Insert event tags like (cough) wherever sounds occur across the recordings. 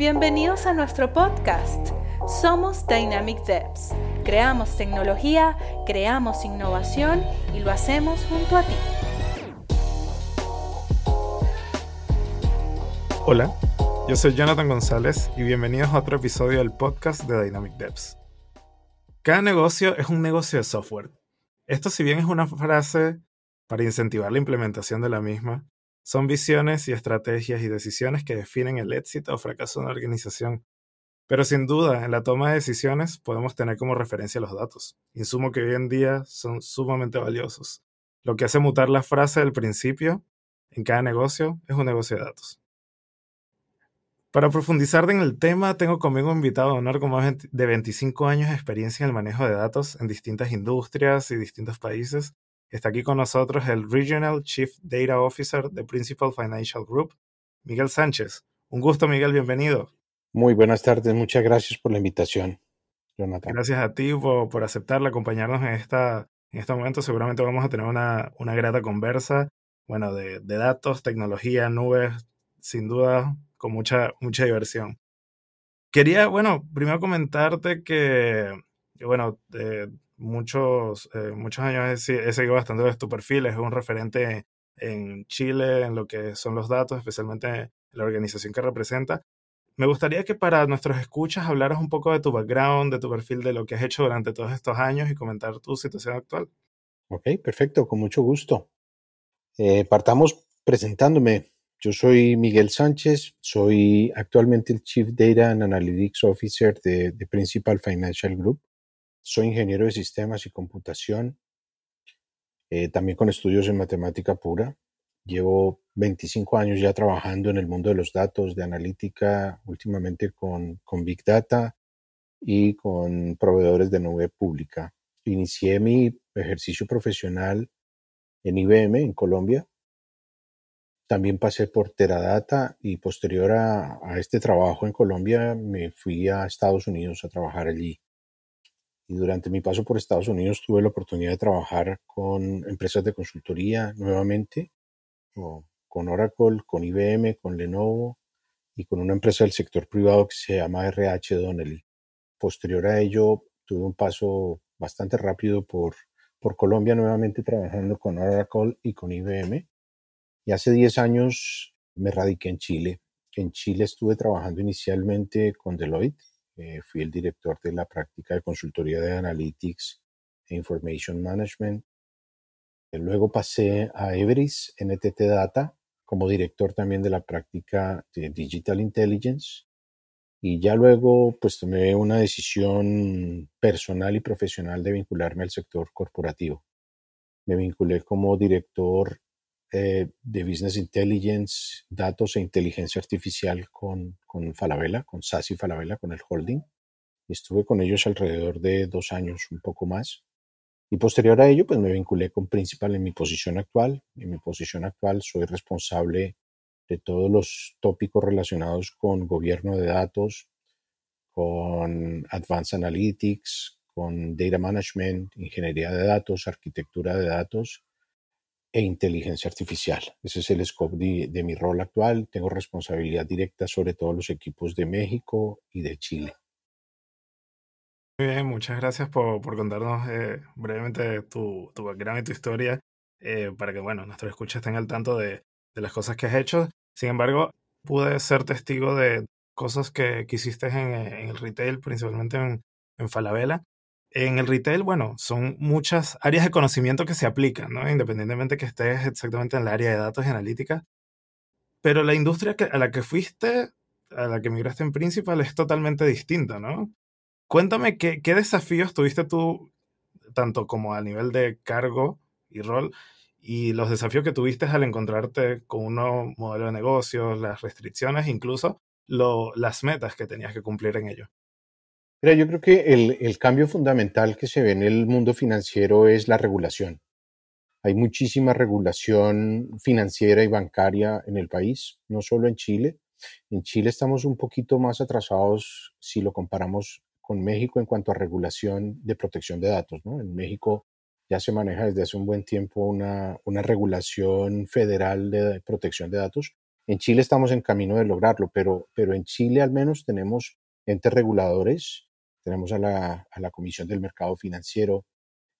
Bienvenidos a nuestro podcast. Somos Dynamic Devs. Creamos tecnología, creamos innovación y lo hacemos junto a ti. Hola, yo soy Jonathan González y bienvenidos a otro episodio del podcast de Dynamic Devs. Cada negocio es un negocio de software. Esto si bien es una frase para incentivar la implementación de la misma, son visiones y estrategias y decisiones que definen el éxito o fracaso de una organización. Pero sin duda, en la toma de decisiones podemos tener como referencia los datos, insumo que hoy en día son sumamente valiosos. Lo que hace mutar la frase del principio en cada negocio es un negocio de datos. Para profundizar en el tema, tengo conmigo un invitado de honor con más de 25 años de experiencia en el manejo de datos en distintas industrias y distintos países. Está aquí con nosotros el Regional Chief Data Officer de Principal Financial Group, Miguel Sánchez. Un gusto, Miguel, bienvenido. Muy buenas tardes, muchas gracias por la invitación, Jonathan. Gracias a ti por, por aceptarla, acompañarnos en, esta, en este momento. Seguramente vamos a tener una, una grata conversa, bueno, de, de datos, tecnología, nubes, sin duda con mucha, mucha diversión. Quería, bueno, primero comentarte que, bueno, muchos, eh, muchos años he, seguido bastante de tu perfil, es un referente en Chile en lo que son los datos, especialmente en la organización que representa. Me gustaría que para nuestros escuchas hablaras un poco de tu background, de tu perfil, de lo que has hecho durante todos estos años y comentar tu situación actual. Ok, perfecto, con mucho gusto. Eh, partamos presentándome. Yo soy Miguel Sánchez, soy actualmente el Chief Data and Analytics Officer de, Principal Financial Group. Soy ingeniero de sistemas y computación, eh, también con estudios en matemática pura. Llevo 25 años ya trabajando en el mundo de los datos, de analítica, últimamente con, con Big Data y con proveedores de nube pública. Inicié mi ejercicio profesional en IBM en Colombia también pasé por Teradata y posterior a, este trabajo en Colombia me fui a Estados Unidos a trabajar allí. Y durante mi paso por Estados Unidos tuve la oportunidad de trabajar con empresas de consultoría nuevamente, con Oracle, con IBM, con Lenovo y con una empresa del sector privado que se llama RH Donnelly. Posterior a ello tuve un paso bastante rápido por, por Colombia nuevamente trabajando con Oracle y con IBM y hace 10 años me radiqué en Chile. En Chile estuve trabajando inicialmente con Deloitte. Eh, fui el director de la práctica de consultoría de Analytics e Information Management. Eh, luego pasé a Everis NTT Data como director también de la práctica de Digital Intelligence. Y ya luego pues tomé una decisión personal y profesional de vincularme al sector corporativo. Me vinculé como director eh, de Business Intelligence, datos e inteligencia artificial con, con Falabella, con SAS y Falabella, con el holding. Estuve con ellos alrededor de dos años, un poco más. Y posterior a ello, pues me vinculé con Principal en mi posición actual. En mi posición actual soy responsable de todos los tópicos relacionados con gobierno de datos, con Advanced Analytics, con Data Management, ingeniería de datos, arquitectura de datos e inteligencia artificial. Ese es el scope de, mi rol actual. Tengo responsabilidad directa sobre todos los equipos de México y de Chile. Muy bien, muchas gracias por, contarnos eh, brevemente tu, tu background y tu historia eh, para que, bueno, nuestros escuchas estén al tanto de, las cosas que has hecho. Sin embargo, pude ser testigo de cosas que, que hiciste en, el retail, principalmente en, en Falabella. En el retail, bueno, son muchas áreas de conocimiento que se aplican, ¿no? Independientemente que estés exactamente en el área de datos y analítica. Pero la industria a la que fuiste, a la que migraste en principal, es totalmente distinta, ¿no? Cuéntame qué, desafíos tuviste tú, tanto como a nivel de cargo y rol, y los desafíos que tuviste al encontrarte con un nuevo modelo de negocios, las restricciones, incluso las metas que tenías que cumplir en ello. Mira, yo creo que el, cambio fundamental que se ve en el mundo financiero es la regulación. Hay muchísima regulación financiera y bancaria en el país, no solo en Chile. En Chile estamos un poquito más atrasados si lo comparamos con México en cuanto a regulación de protección de datos. En México ya se maneja desde hace un buen tiempo una, una regulación federal de protección de datos, En Chile estamos en camino de lograrlo, pero, pero en Chile al menos tenemos entes reguladores, tenemos a la, a la Comisión del Mercado Financiero,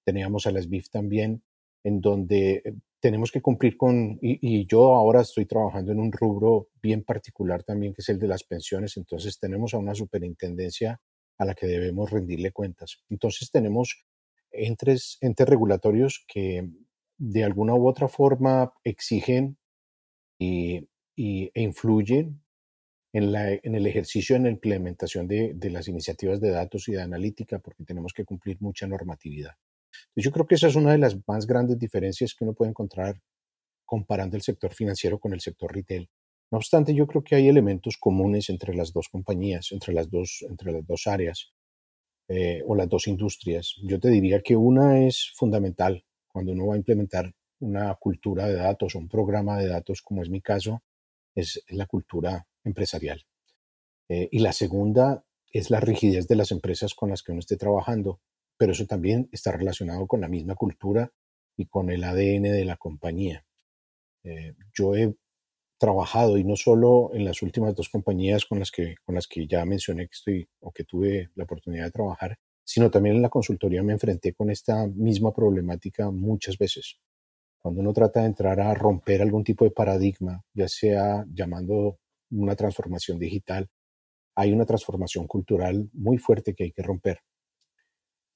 teníamos a las BIF también, en donde eh, tenemos que cumplir con, y, yo ahora estoy trabajando en un rubro bien particular también, que es el de las pensiones, entonces tenemos a una superintendencia a la que debemos rendirle cuentas. Entonces tenemos entes, entes regulatorios que de alguna u otra forma exigen y, e influyen en, el ejercicio, en la implementación de, las iniciativas de datos y de analítica, porque tenemos que cumplir mucha normatividad. yo creo que esa es una de las más grandes diferencias que uno puede encontrar comparando el sector financiero con el sector retail. No obstante, yo creo que hay elementos comunes entre las dos compañías, entre las dos, entre las dos áreas eh, o las dos industrias. Yo te diría que una es fundamental cuando uno va a implementar una cultura de datos un programa de datos, como es mi caso, es la cultura empresarial. Eh, y la segunda es la rigidez de las empresas con las que uno esté trabajando, pero eso también está relacionado con la misma cultura y con el ADN de la compañía. Eh, yo he trabajado y no solo en las últimas dos compañías con las que, con las que ya mencioné que estoy o que tuve la oportunidad de trabajar, sino también en la consultoría me enfrenté con esta misma problemática muchas veces. Cuando uno trata de entrar a romper algún tipo de paradigma, ya sea llamando una transformación digital, hay una transformación cultural muy fuerte que hay que romper.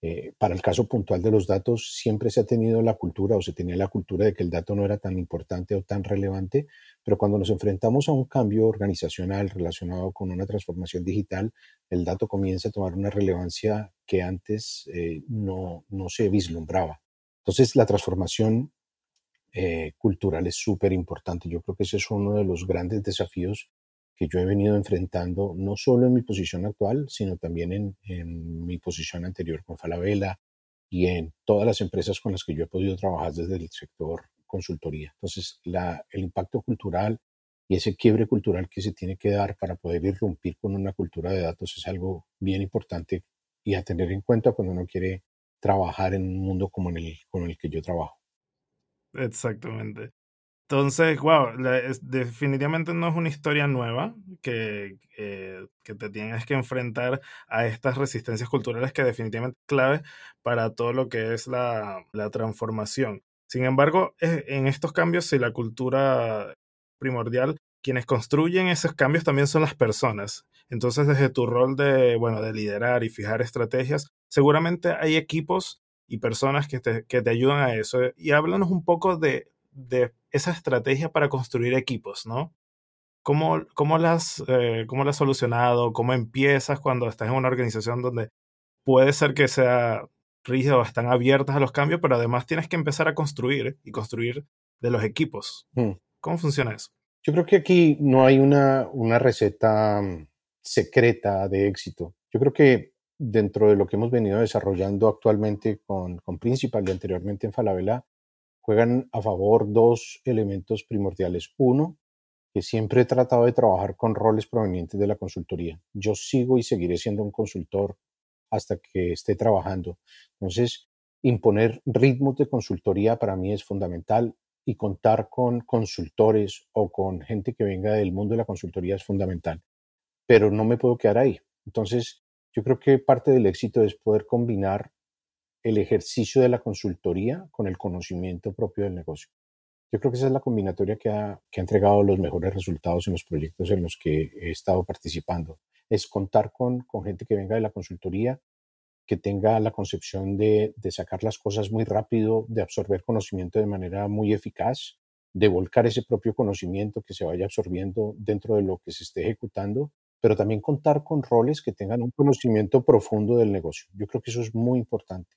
Eh, para el caso puntual de los datos, siempre se ha tenido la cultura o se tenía la cultura de que el dato no era tan importante o tan relevante, pero cuando nos enfrentamos a un cambio organizacional relacionado con una transformación digital, el dato comienza a tomar una relevancia que antes eh, no, no, se vislumbraba. Entonces, la transformación eh, cultural es súper importante. Yo creo que ese es uno de los grandes desafíos que yo he venido enfrentando, no solo en mi posición actual, sino también en, en mi posición anterior con Falabella y en todas las empresas con las que yo he podido trabajar desde el sector consultoría. Entonces, la, el impacto cultural y ese quiebre cultural que se tiene que dar para poder irrumpir con una cultura de datos es algo bien importante y a tener en cuenta cuando uno quiere trabajar en un mundo como en el, con el que yo trabajo. Exactamente. Entonces, wow, definitivamente no es una historia nueva que, que te tienes que enfrentar a estas resistencias culturales que definitivamente es clave para todo lo que es la, la transformación. Sin embargo, e, en estos cambios, si la cultura primordial, quienes construyen esos cambios también son las personas. Entonces, desde tu rol de, bueno, de liderar y fijar estrategias, seguramente hay equipos y personas que te, que te ayudan a eso. Y háblanos un poco de de esa estrategia para construir equipos, ¿no? ¿Cómo, cómo, las, eh, ¿Cómo has solucionado? ¿Cómo empiezas cuando estás en una organización donde puede ser que sea rígida o están abiertas a los cambios, pero además tienes que empezar a construir y construir de los equipos? Mm. ¿Cómo funciona eso? Yo creo que aquí no hay una, una receta mm, secreta de éxito. Yo creo que dentro de lo que hemos venido desarrollando actualmente con, con Principal y anteriormente en Falabella, juegan a favor dos elementos primordiales. Uno, que siempre he tratado de trabajar con roles provenientes de la consultoría. Yo sigo y seguiré siendo un consultor hasta que esté trabajando. Entonces, imponer ritmos de consultoría para mí es fundamental y contar con consultores o con gente que venga del mundo de la consultoría es fundamental. Pero no me puedo quedar ahí. Entonces, yo creo que parte del éxito es poder combinar el ejercicio de la consultoría con el conocimiento propio del negocio. Yo creo que esa es la combinatoria que ha, entregado los mejores resultados en los proyectos en los que he estado participando. Es contar con, gente que venga de la consultoría, que tenga la concepción de, de sacar las cosas muy rápido, de absorber conocimiento de manera muy eficaz, de volcar ese propio conocimiento que se vaya absorbiendo dentro de lo que se esté ejecutando, pero también contar con roles que tengan un conocimiento profundo del negocio. Yo creo que eso es muy importante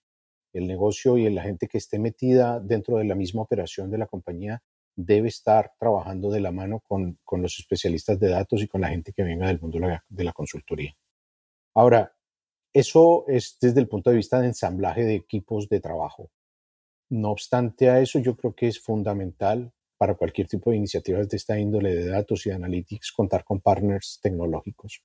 el negocio y la gente que esté metida dentro de la misma operación de la compañía debe estar trabajando de la mano con, los especialistas de datos y con la gente que venga del mundo de la, consultoría. Ahora, eso es desde el punto de vista de ensamblaje de equipos de trabajo. No obstante a eso, yo creo que es fundamental para cualquier tipo de iniciativas de esta índole de datos y de analytics contar con partners tecnológicos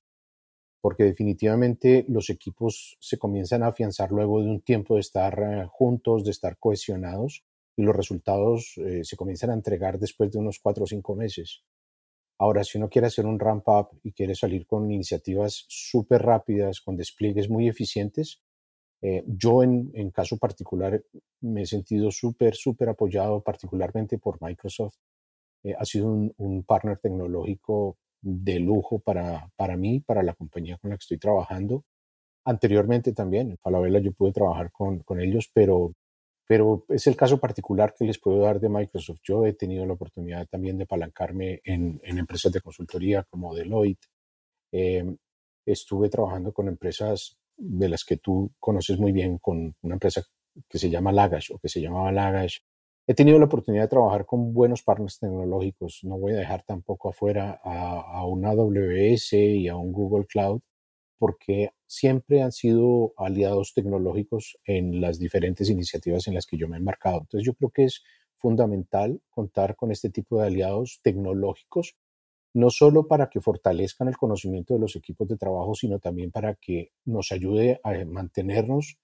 porque definitivamente los equipos se comienzan a afianzar luego de un tiempo de estar eh, juntos, de estar cohesionados, y los resultados eh, se comienzan a entregar después de unos cuatro o cinco meses. Ahora, si uno quiere hacer un ramp up y quiere salir con iniciativas súper rápidas, con despliegues muy eficientes, eh, yo en, caso particular me he sentido súper, súper apoyado, particularmente por Microsoft. Ha sido un, un, partner tecnológico de lujo para, para mí, para la compañía con la que estoy trabajando. Anteriormente también, en Falabella yo pude trabajar con, con ellos, pero pero es el caso particular que les puedo dar de Microsoft. Yo he tenido la oportunidad también de apalancarme en, en empresas de consultoría como Deloitte. Eh, estuve trabajando con empresas de las que tú conoces muy bien, con una empresa que se llama Lagash o que se llamaba Lagash. He tenido la oportunidad de trabajar con buenos partners tecnológicos. No voy a dejar tampoco afuera a, a una AWS y a un Google Cloud, porque siempre han sido aliados tecnológicos en las diferentes iniciativas en las que yo me he embarcado. Entonces yo creo que es fundamental contar con este tipo de aliados tecnológicos, no solo para que fortalezcan el conocimiento de los equipos de trabajo, sino también para que nos ayude a mantenernos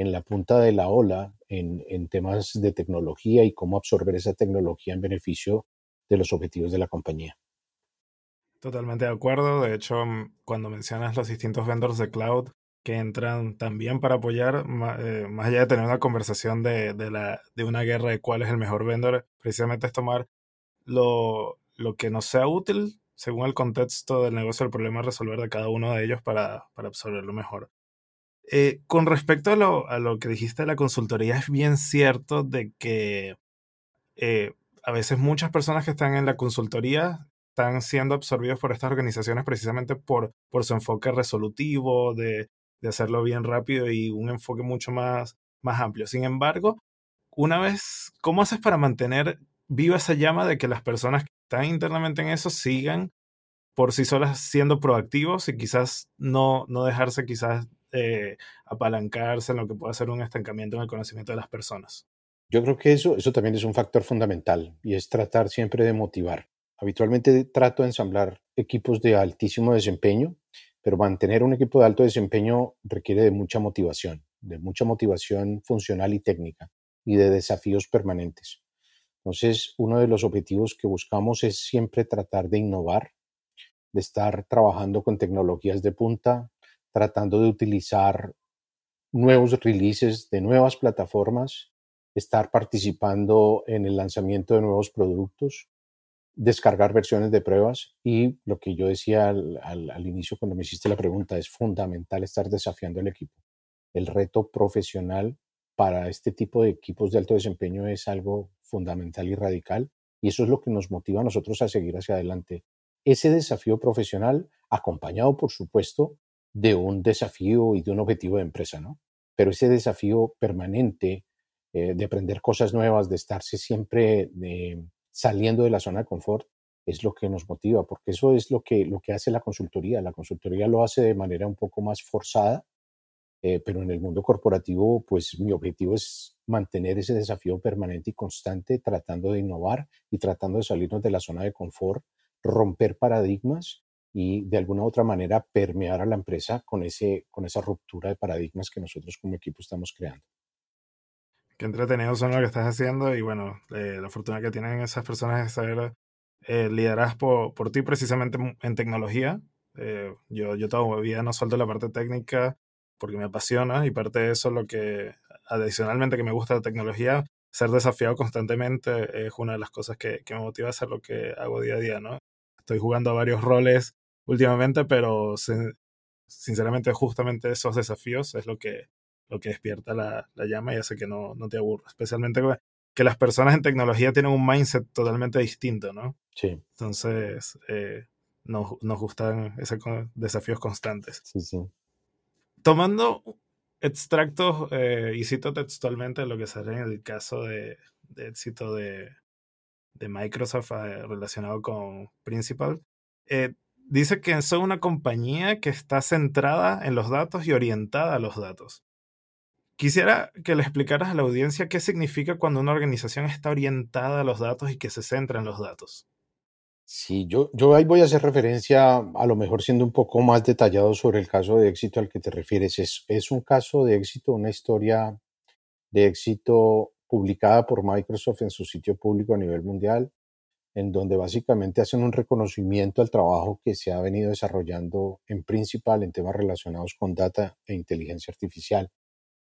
en la punta de la ola en, temas de tecnología y cómo absorber esa tecnología en beneficio de los objetivos de la compañía. Totalmente de acuerdo. De hecho, mm, cuando mencionas los distintos vendors de cloud que entran también para apoyar, eh, más allá de tener una conversación de, una guerra de cuál es el mejor vendor, precisamente es tomar lo, que nos sea útil según el contexto del negocio, el problema a resolver de cada uno de ellos para absorberlo mejor. Eh, con respecto a lo, a lo, que dijiste de la consultoría, es bien cierto de que eh, a veces muchas personas que están en la consultoría están siendo absorbidos por estas organizaciones precisamente por, por su enfoque resolutivo, de, de hacerlo bien rápido y un enfoque mucho más, más amplio. Sin embargo, una vez, ¿cómo haces para mantener viva esa llama de que las personas que están internamente en eso sigan por sí solas siendo proactivos y quizás no, no dejarse quizás eh, apalancarse en lo que pueda ser un estancamiento en el conocimiento de las personas? Yo creo que eso, eso también es un factor fundamental y es tratar siempre de motivar. Habitualmente trato de ensamblar equipos de altísimo desempeño, pero mantener un equipo de alto desempeño requiere de mucha motivación, de mucha motivación funcional y técnica y de desafíos permanentes. Entonces, uno de los objetivos que buscamos es siempre tratar de innovar, de estar trabajando con tecnologías de punta, tratando de utilizar nuevos releases de nuevas plataformas, estar participando en el lanzamiento de nuevos productos, descargar versiones de pruebas y lo que yo decía al, al, inicio cuando me hiciste la pregunta, es fundamental estar desafiando al equipo. El reto profesional para este tipo de equipos de alto desempeño es algo fundamental y radical y eso es lo que nos motiva a nosotros a seguir hacia adelante. Ese desafío profesional acompañado, por supuesto, de un desafío y de un objetivo de empresa, ¿no? Pero ese desafío permanente eh, de aprender cosas nuevas, de estarse siempre de, saliendo de la zona de confort es lo que nos motiva, porque eso es lo que, lo que hace la consultoría. La consultoría lo hace de manera un poco más forzada, eh, pero en el mundo corporativo, pues mi objetivo es mantener ese desafío permanente y constante, tratando de innovar y tratando de salirnos de la zona de confort, romper paradigmas y de alguna u otra manera permear a la empresa con, ese, con esa ruptura de paradigmas que nosotros como equipo estamos creando qué entretenido son lo que estás haciendo y bueno, eh, la fortuna que tienen esas personas es saber eh, lideradas por, por, ti precisamente en tecnología. Eh, yo, yo todavía no suelto la parte técnica porque me apasiona y parte de eso lo que adicionalmente que me gusta la tecnología, ser desafiado constantemente es una de las cosas que, que me motiva a hacer lo que hago día a día, ¿no? Estoy jugando a varios roles últimamente, pero sinceramente justamente esos desafíos es lo que lo que despierta la, la llama y hace que no, no te aburra. Especialmente que las personas en tecnología tienen un mindset totalmente distinto, ¿no? Sí. Entonces, eh, nos, nos, gustan esos desafíos constantes. Sí, sí. Tomando extractos, eh, y cito textualmente lo que sale en el caso de, de éxito de, de Microsoft eh, relacionado con Principal, eh, dice que son una compañía que está centrada en los datos y orientada a los datos. Quisiera que le explicaras a la audiencia qué significa cuando una organización está orientada a los datos y que se centra en los datos. Sí, yo, yo ahí voy a hacer referencia, a lo mejor siendo un poco más detallado sobre el caso de éxito al que te refieres. Es, es un caso de éxito, una historia de éxito publicada por Microsoft en su sitio público a nivel mundial. En donde básicamente hacen un reconocimiento al trabajo que se ha venido desarrollando en principal en temas relacionados con data e inteligencia artificial.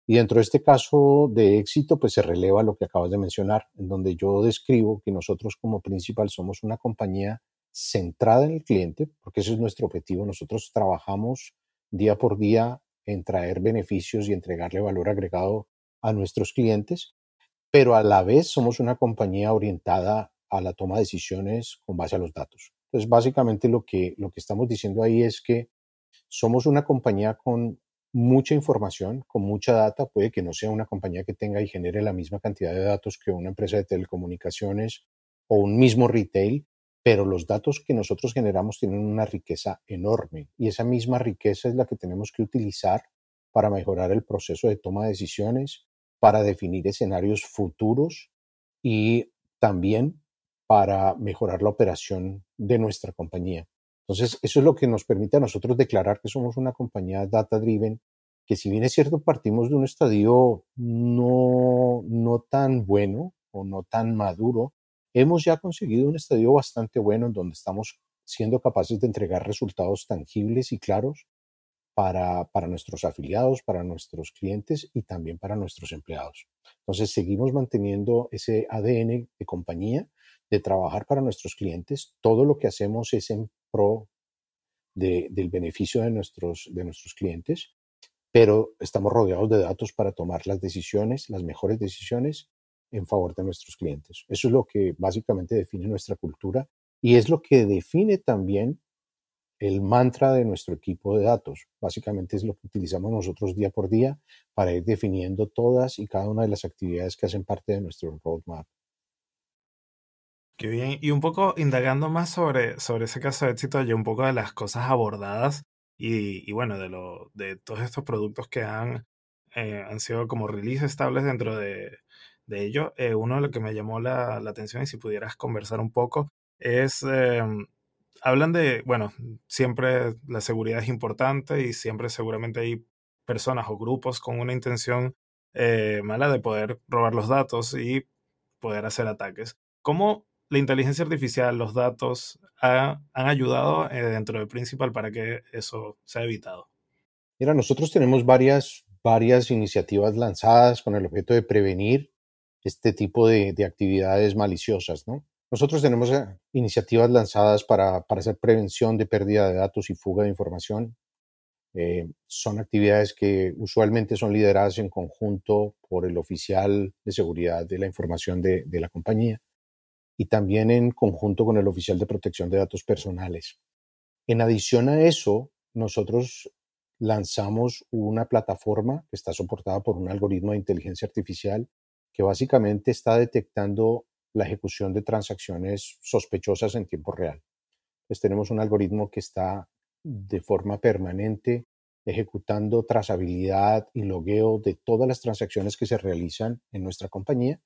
Y dentro de este caso de éxito, pues se releva lo que acabas de mencionar, en donde yo describo que nosotros como principal somos una compañía centrada en el cliente, porque ese es nuestro objetivo. Nosotros trabajamos día por día en traer beneficios y entregarle valor agregado a nuestros clientes, pero a la vez somos una compañía orientada a la toma de decisiones con base a los datos. Entonces, básicamente lo que, lo que estamos diciendo ahí es que somos una compañía con mucha información, con mucha data. Puede que no sea una compañía que tenga y genere la misma cantidad de datos que una empresa de telecomunicaciones o un mismo retail, pero los datos que nosotros generamos tienen una riqueza enorme y esa misma riqueza es la que tenemos que utilizar para mejorar el proceso de toma de decisiones, para definir escenarios futuros y también para mejorar la operación de nuestra compañía. Entonces, eso es lo que nos permite a nosotros declarar que somos una compañía data driven, que si bien es cierto, partimos de un estadio no, no tan bueno o no tan maduro, hemos ya conseguido un estadio bastante bueno en donde estamos siendo capaces de entregar resultados tangibles y claros para, para, nuestros afiliados, para nuestros clientes y también para nuestros empleados. Entonces, seguimos manteniendo ese ADN de compañía, de trabajar para nuestros clientes. Todo lo que hacemos es en pro del beneficio de nuestros, de nuestros clientes, pero estamos rodeados de datos para tomar las decisiones, las mejores decisiones en favor de nuestros clientes. Eso es lo que básicamente define nuestra cultura y es lo que define también el mantra de nuestro equipo de datos. Básicamente es lo que utilizamos nosotros día por día para ir definiendo todas y cada una de las actividades que hacen parte de nuestro roadmap. Qué bien. Y un poco indagando más sobre, sobre ese caso de éxito, y un poco de las cosas abordadas y, y bueno, de, lo, de todos estos productos que han, eh, han sido como release estables dentro de, de ello. Eh, uno de lo que me llamó la, la, atención y si pudieras conversar un poco es, em, hablan de, bueno, siempre la seguridad es importante y siempre seguramente hay personas o grupos con una intención eh, mala de poder robar los datos y poder hacer ataques. ¿Cómo la inteligencia artificial, los datos, han ayudado eh, dentro del Principal para que eso sea evitado? Mira, nosotros tenemos varias, varias iniciativas lanzadas con el objeto de prevenir este tipo de, de actividades maliciosas, ¿no? Nosotros tenemos eh, iniciativas lanzadas para, para, hacer prevención de pérdida de datos y fuga de información. Eh, son actividades que usualmente son lideradas en conjunto por el oficial de seguridad de la información de, de la compañía y también en conjunto con el oficial de protección de datos personales. En adición a eso, nosotros lanzamos una plataforma que está soportada por un algoritmo de inteligencia artificial que básicamente está detectando la ejecución de transacciones sospechosas en tiempo real. Pues tenemos un algoritmo que está de forma permanente ejecutando trazabilidad y logueo de todas las transacciones que se realizan en nuestra compañía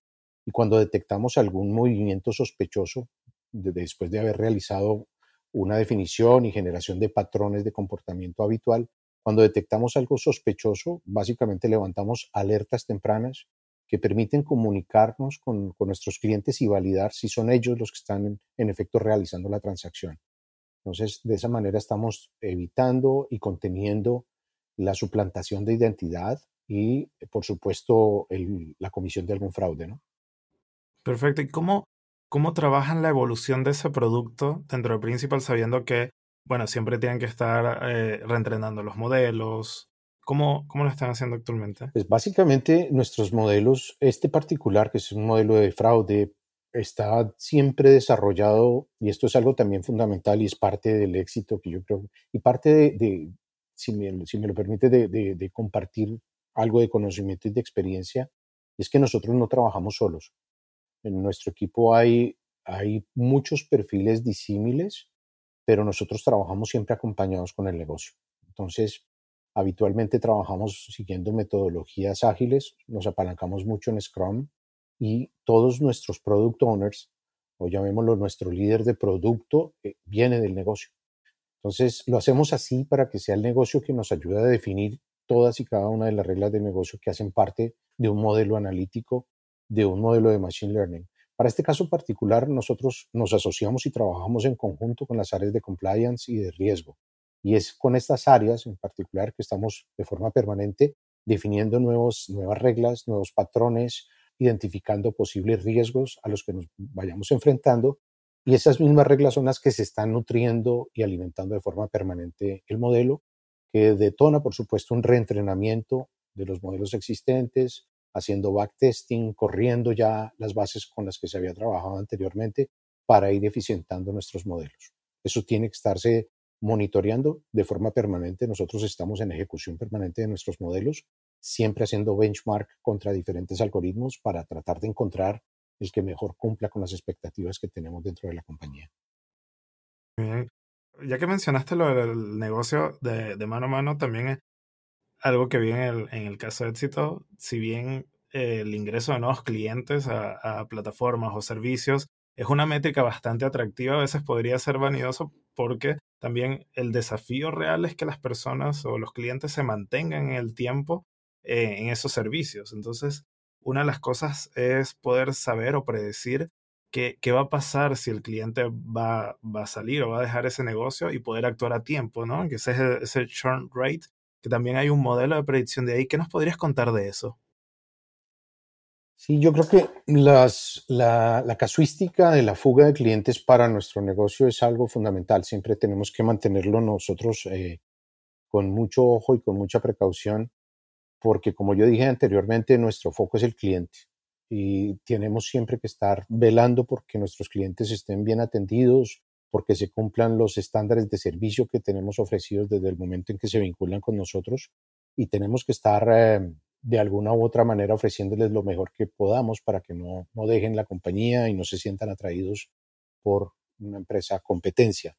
y cuando detectamos algún movimiento sospechoso, después de haber realizado una definición y generación de patrones de comportamiento habitual, cuando detectamos algo sospechoso, básicamente levantamos alertas tempranas que permiten comunicarnos con, nuestros clientes y validar si son ellos los que están en, efecto realizando la transacción. Entonces, de esa manera estamos evitando y conteniendo la suplantación de identidad y, por supuesto, la comisión de algún fraude, ¿no? Perfecto. ¿Y cómo, cómo trabajan la evolución de ese producto dentro de Principal sabiendo que, bueno, siempre tienen que estar eh, reentrenando los modelos? ¿Cómo, ¿Cómo lo están haciendo actualmente? Pues básicamente nuestros modelos, este particular, que es un modelo de fraude, está siempre desarrollado, y esto es algo también fundamental y es parte del éxito que yo creo, y parte de, si, me, si, me, lo permite, de, de, de compartir algo de conocimiento y de experiencia, es que nosotros no trabajamos solos. En nuestro equipo hay, hay muchos perfiles disímiles, pero nosotros trabajamos siempre acompañados con el negocio. Entonces, habitualmente trabajamos siguiendo metodologías ágiles, nos apalancamos mucho en Scrum y todos nuestros product owners, o llamémoslo nuestro líder de producto, eh, viene del negocio. Entonces, lo hacemos así para que sea el negocio que nos ayude a definir todas y cada una de las reglas de negocio que hacen parte de un modelo analítico de un modelo de Machine Learning. Para este caso particular, nosotros nos asociamos y trabajamos en conjunto con las áreas de compliance y de riesgo. Y es con estas áreas en particular que estamos de forma permanente definiendo nuevos, nuevas reglas, nuevos patrones, identificando posibles riesgos a los que nos vayamos enfrentando. Y esas mismas reglas son las que se están nutriendo y alimentando de forma permanente el modelo, que detona, por supuesto, un reentrenamiento de los modelos existentes, haciendo backtesting, corriendo ya las bases con las que se había trabajado anteriormente para ir eficientando nuestros modelos. Eso tiene que estarse monitoreando de forma permanente. Nosotros estamos en ejecución permanente de nuestros modelos, siempre haciendo benchmark contra diferentes algoritmos para tratar de encontrar el que mejor cumpla con las expectativas que tenemos dentro de la compañía. Bien. Ya que mencionaste lo del negocio de, de mano a mano, también algo que vi en el, en el caso de éxito, si bien eh, el ingreso de nuevos clientes a, plataformas o servicios es una métrica bastante atractiva, a veces podría ser vanidoso porque también el desafío real es que las personas o los clientes se mantengan en el tiempo eh, en esos servicios. Entonces, una de las cosas es poder saber o predecir qué, qué va a pasar si el cliente va, va, a salir o va a dejar ese negocio y poder actuar a tiempo, ¿no? Que ese es ese churn rate que también hay un modelo de predicción de ahí. ¿Qué nos podrías contar de eso? Sí, yo creo que las, la, casuística de la fuga de clientes para nuestro negocio es algo fundamental. Siempre tenemos que mantenerlo nosotros eh, con mucho ojo y con mucha precaución, porque como yo dije anteriormente, nuestro foco es el cliente y tenemos siempre que estar velando porque nuestros clientes estén bien atendidos, porque se cumplan los estándares de servicio que tenemos ofrecidos desde el momento en que se vinculan con nosotros y tenemos que estar eh, de alguna u otra manera ofreciéndoles lo mejor que podamos para que no, no dejen la compañía y no se sientan atraídos por una empresa competencia.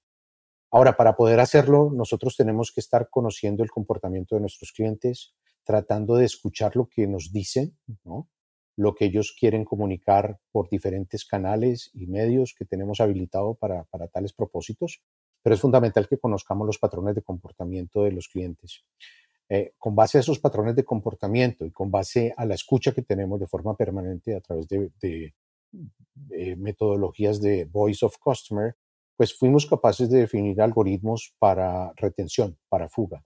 Ahora, para poder hacerlo, nosotros tenemos que estar conociendo el comportamiento de nuestros clientes, tratando de escuchar lo que nos dicen, ¿no? Lo que ellos quieren comunicar por diferentes canales y medios que tenemos habilitado para, para tales propósitos, pero es fundamental que conozcamos los patrones de comportamiento de los clientes. Eh, con base a esos patrones de comportamiento y con base a la escucha que tenemos de forma permanente a través de, de, de metodologías de Voice of Customer, pues fuimos capaces de definir algoritmos para retención, para fuga.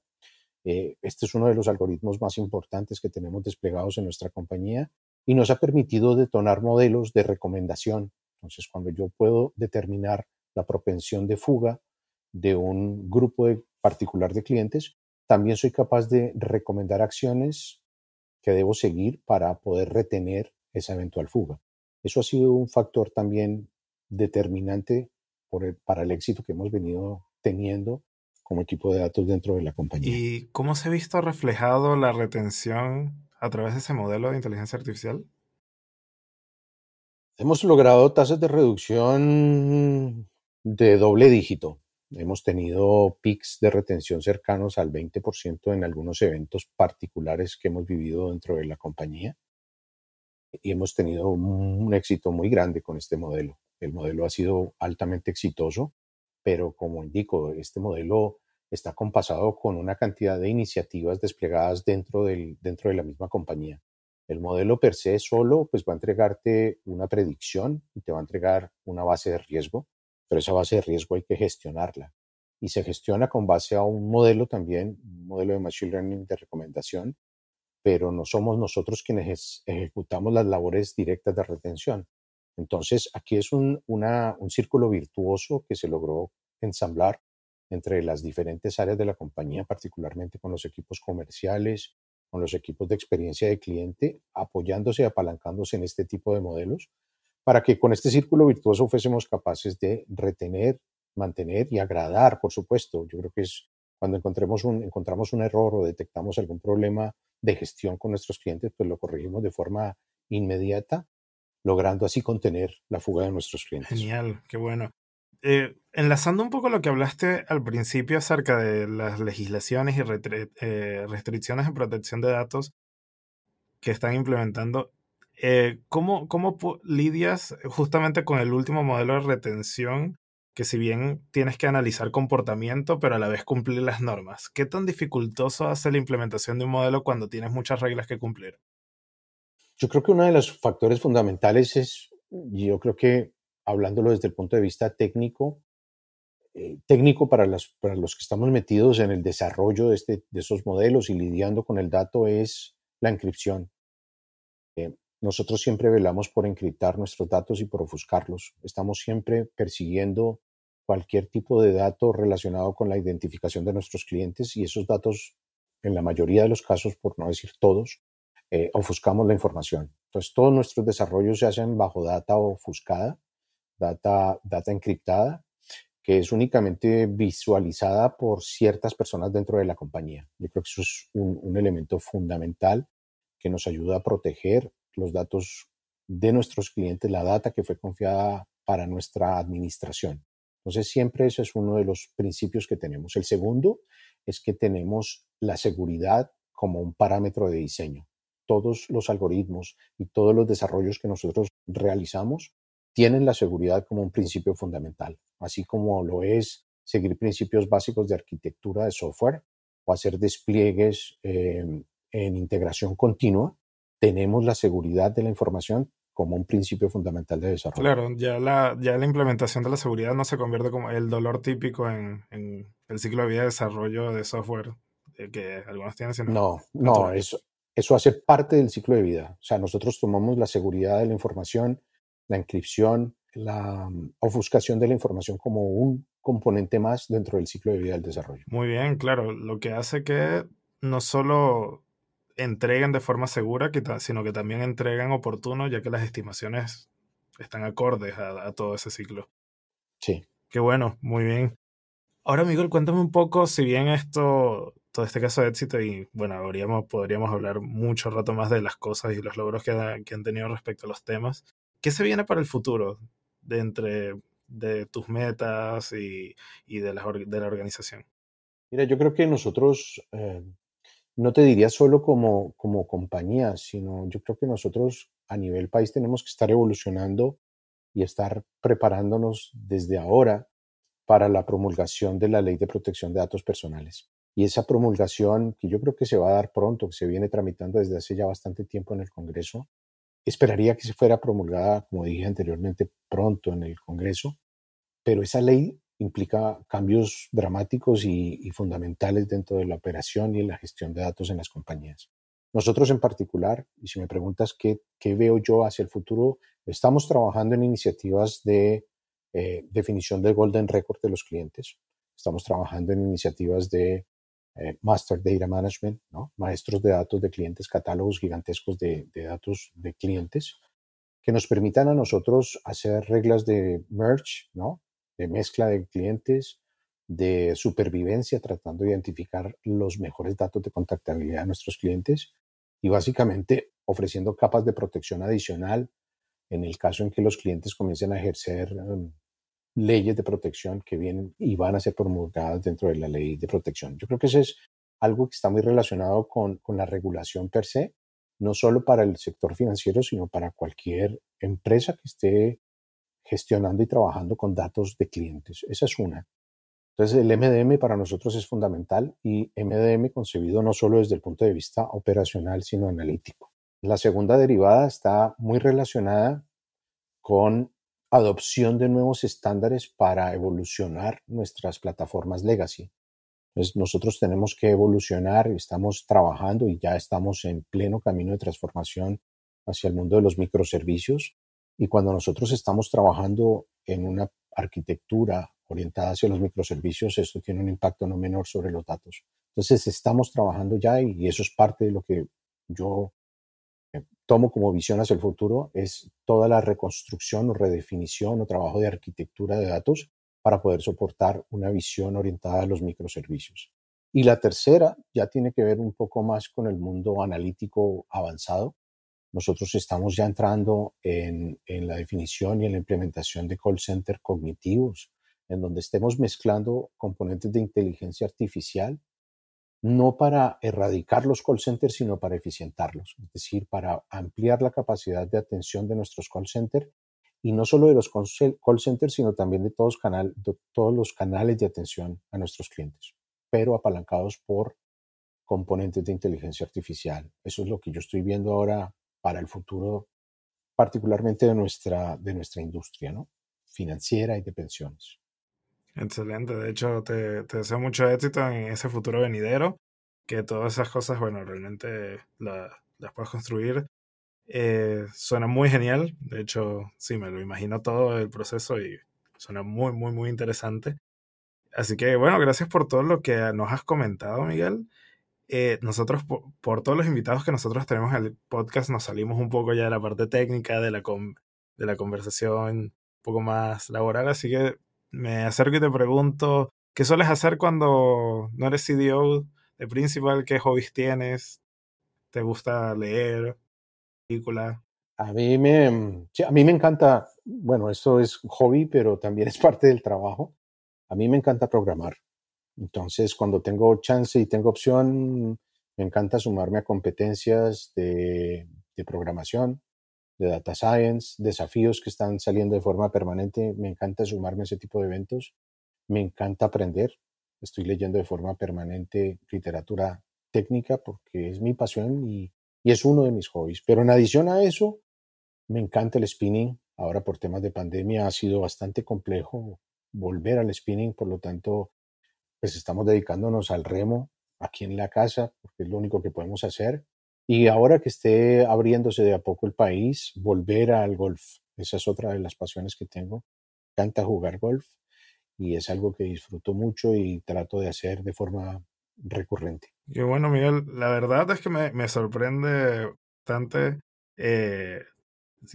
Eh, este es uno de los algoritmos más importantes que tenemos desplegados en nuestra compañía y nos ha permitido detonar modelos de recomendación. Entonces, cuando yo puedo determinar la propensión de fuga de un grupo de particular de clientes, también soy capaz de recomendar acciones que debo seguir para poder retener esa eventual fuga. Eso ha sido un factor también determinante para el éxito que hemos venido teniendo como equipo de datos dentro de la compañía. ¿Y cómo se ha visto reflejado la retención a través de ese modelo de inteligencia artificial? Hemos logrado tasas de reducción de doble dígito. Hemos tenido pics de retención cercanos al 20% en algunos eventos particulares que hemos vivido dentro de la compañía. Y hemos tenido un éxito muy grande con este modelo. El modelo ha sido altamente exitoso, pero como indico, este modelo está compasado con una cantidad de iniciativas desplegadas dentro, del, dentro de la misma compañía. El modelo per se solo pues va a entregarte una predicción y te va a entregar una base de riesgo, pero esa base de riesgo hay que gestionarla. Y se gestiona con base a un modelo también, un modelo de Machine Learning de recomendación, pero no somos nosotros quienes ejecutamos las labores directas de retención. Entonces, aquí es un, un círculo virtuoso que se logró ensamblar entre las diferentes áreas de la compañía, particularmente con los equipos comerciales, con los equipos de experiencia de cliente, apoyándose y apalancándose en este tipo de modelos, para que con este círculo virtuoso fuésemos capaces de retener, mantener y agradar, por supuesto. Yo creo que es cuando encontremos un, encontramos un error o detectamos algún problema de gestión con nuestros clientes, pues lo corregimos de forma inmediata, logrando así contener la fuga de nuestros clientes. Genial, qué bueno. Eh, enlazando un poco lo que hablaste al principio acerca de las legislaciones y eh, restricciones de protección de datos que están implementando, eh, ¿cómo, ¿cómo lidias justamente con el último modelo de retención? Que si bien tienes que analizar comportamiento, pero a la vez cumplir las normas. ¿Qué tan dificultoso hace la implementación de un modelo cuando tienes muchas reglas que cumplir? Yo creo que uno de los factores fundamentales es yo creo que hablándolo desde el punto de vista técnico, eh, técnico para, para los que estamos metidos en el desarrollo de, este, de esos modelos y lidiando con el dato es la encripción. Eh, nosotros siempre velamos por encriptar nuestros datos y por ofuscarlos. Estamos siempre persiguiendo cualquier tipo de dato relacionado con la identificación de nuestros clientes y esos datos, en la mayoría de los casos, por no decir todos, eh, ofuscamos la información. Entonces, todos nuestros desarrollos se hacen bajo data ofuscada, data, data encriptada, que es únicamente visualizada por ciertas personas dentro de la compañía. Yo creo que eso es un, elemento fundamental que nos ayuda a proteger los datos de nuestros clientes, la data que fue confiada para nuestra administración. Entonces, siempre ese es uno de los principios que tenemos. El segundo es que tenemos la seguridad como un parámetro de diseño. Todos los algoritmos y todos los desarrollos que nosotros realizamos tienen la seguridad como un principio fundamental, así como lo es seguir principios básicos de arquitectura de software o hacer despliegues em, en integración continua, tenemos la seguridad de la información como un principio fundamental de desarrollo. Claro, ya la, ya la implementación de la seguridad no se convierte como el dolor típico en, el ciclo de vida de desarrollo de software que algunos tienen. Sino no, no, eso, eso hace parte del ciclo de vida. O sea, nosotros tomamos la seguridad de la información la inscripción, la mm, ofuscación de la información como un componente más dentro del ciclo de vida del desarrollo. Muy bien, claro, lo que hace que no solo entreguen de forma segura, sino que también entreguen oportuno, ya que las estimaciones están acordes a, todo ese ciclo. Sí. Qué bueno, muy bien. Ahora, Miguel, cuéntame un poco, si bien esto, todo este caso de éxito, y bueno, podríamos hablar mucho rato más de las cosas y los logros que, que han tenido respecto a los temas, ¿qué se viene para el futuro de entre de tus metas y, de, la, organización? Mira, yo creo que nosotros, eh, no te diría solo como, como compañía, sino yo creo que nosotros a nivel país tenemos que estar evolucionando y estar preparándonos desde ahora para la promulgación de la ley de protección de datos personales. Y esa promulgación, que yo creo que se va a dar pronto, que se viene tramitando desde hace ya bastante tiempo en el Congreso, Esperaría que se fuera promulgada, como dije anteriormente, pronto en el Congreso, pero esa ley implica cambios dramáticos y, fundamentales dentro de la operación y la gestión de datos en las compañías. Nosotros en particular, y si me preguntas qué, veo yo hacia el futuro, estamos trabajando en iniciativas de eh, definición del golden record de los clientes. Estamos trabajando en iniciativas de eh, master Data Management, ¿no? maestros de datos de clientes, catálogos gigantescos de, datos de clientes, que nos permitan a nosotros hacer reglas de merge, ¿no? de mezcla de clientes, de supervivencia, tratando de identificar los mejores datos de contactabilidad de nuestros clientes y básicamente ofreciendo capas de protección adicional en el caso en que los clientes comiencen a ejercer em, leyes de protección que vienen y van a ser promulgadas dentro de la ley de protección. Yo creo que eso es algo que está muy relacionado con, con la regulación per se, no solo para el sector financiero, sino para cualquier empresa que esté gestionando y trabajando con datos de clientes. Esa es una. Entonces, el MDM para nosotros es fundamental y MDM concebido no solo desde el punto de vista operacional, sino analítico. La segunda derivada está muy relacionada con adopción de nuevos estándares para evolucionar nuestras plataformas legacy. Nosotros tenemos que evolucionar, estamos trabajando y ya estamos en pleno camino de transformación hacia el mundo de los microservicios. Y cuando nosotros estamos trabajando en una arquitectura orientada hacia los microservicios, esto tiene un impacto no menor sobre los datos. Entonces, estamos trabajando ya y eso es parte de lo que yo tomo como visión hacia el futuro es toda la reconstrucción o redefinición o trabajo de arquitectura de datos para poder soportar una visión orientada a los microservicios. Y la tercera ya tiene que ver un poco más con el mundo analítico avanzado. Nosotros estamos ya entrando en, en la definición y en la implementación de call center cognitivos, en donde estemos mezclando componentes de inteligencia artificial no para erradicar los call centers, sino para eficientarlos, es decir, para ampliar la capacidad de atención de nuestros call centers y no solo de los call centers, sino también de todos, los canales de atención a nuestros clientes, pero apalancados por componentes de inteligencia artificial. Eso es lo que yo estoy viendo ahora para el futuro particularmente de nuestra, de nuestra industria ¿no? financiera y de pensiones. Excelente, de hecho te, te deseo mucho éxito en ese futuro venidero, que todas esas cosas, bueno, realmente las puedas construir. Eh, suena muy genial, de hecho, sí, me lo imagino todo el proceso y suena muy, muy, muy interesante. Así que bueno, gracias por todo lo que nos has comentado, Miguel. Eh, nosotros, por, todos los invitados que nosotros tenemos en el podcast, nos salimos un poco ya de la parte técnica, de la, de la conversación un poco más laboral, así que me acerco y te pregunto, ¿qué sueles hacer cuando no eres CDO de Principal? ¿Qué hobbies tienes? ¿Te gusta leer? ¿Película? A mí me, a mí me encanta, bueno, esto es hobby, pero también (laughs) es parte del trabajo. A mí me encanta programar. Entonces, cuando tengo chance y tengo opción, me encanta sumarme a competencias de, de programación, de data science, desafíos que están saliendo de forma permanente. Me encanta sumarme a ese tipo de eventos. Me encanta aprender. Estoy leyendo de forma permanente literatura técnica porque es mi pasión y, y es uno de mis hobbies. Pero en adición a eso, me encanta el spinning. Ahora por temas de pandemia ha sido bastante complejo volver al spinning, por lo tanto, pues estamos dedicándonos al remo aquí en la casa, porque es lo único que podemos hacer. Y ahora que esté abriéndose de a poco el país, volver al golf. Esa es otra de las pasiones que tengo. Me encanta jugar golf y es algo que disfruto mucho y trato de hacer de forma recurrente. Y bueno, Miguel, la verdad es que me, sorprende bastante eh,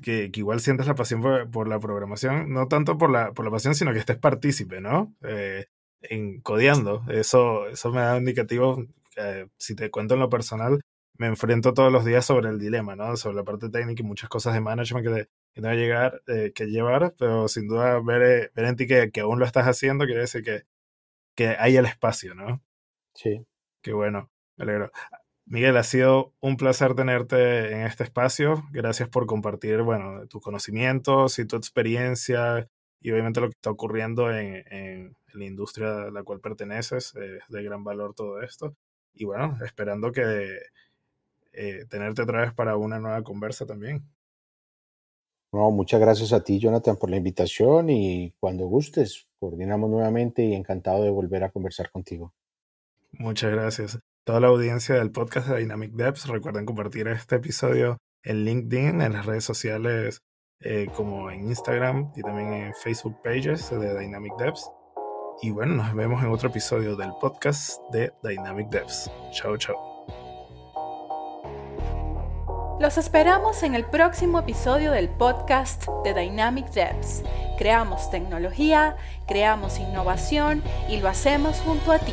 que, igual sientes la pasión por, la programación, no tanto por la, por la pasión, sino que estés partícipe, ¿no? Eh, en codeando. Eso, eso me da indicativo, eh, si te cuento en lo personal, me enfrento todos los días sobre el dilema, ¿no? Sobre la parte técnica y muchas cosas de management que, que tengo que, llegar, eh, que llevar, pero sin duda ver, eh, ver en ti que, que, aún lo estás haciendo quiere decir que, que hay el espacio, ¿no? Sí. Qué bueno, me alegro. Miguel, ha sido un placer tenerte en este espacio. Gracias por compartir, bueno, tus conocimientos y tu experiencia y obviamente lo que está ocurriendo en, en la industria a la cual perteneces. Es de gran valor todo esto. Y bueno, esperando que eh, tenerte otra vez para una nueva conversa también. No, muchas gracias a ti, Jonathan, por la invitación y cuando gustes, coordinamos nuevamente y encantado de volver a conversar contigo. Muchas gracias. Toda la audiencia del podcast de Dynamic Devs, recuerden compartir este episodio en LinkedIn, en las redes sociales eh, como en Instagram y también en Facebook Pages de Dynamic Devs. Y bueno, nos vemos en otro episodio del podcast de Dynamic Devs. Chao, chao. Los esperamos en el próximo episodio del podcast de Dynamic Devs. Creamos tecnología, creamos innovación y lo hacemos junto a ti.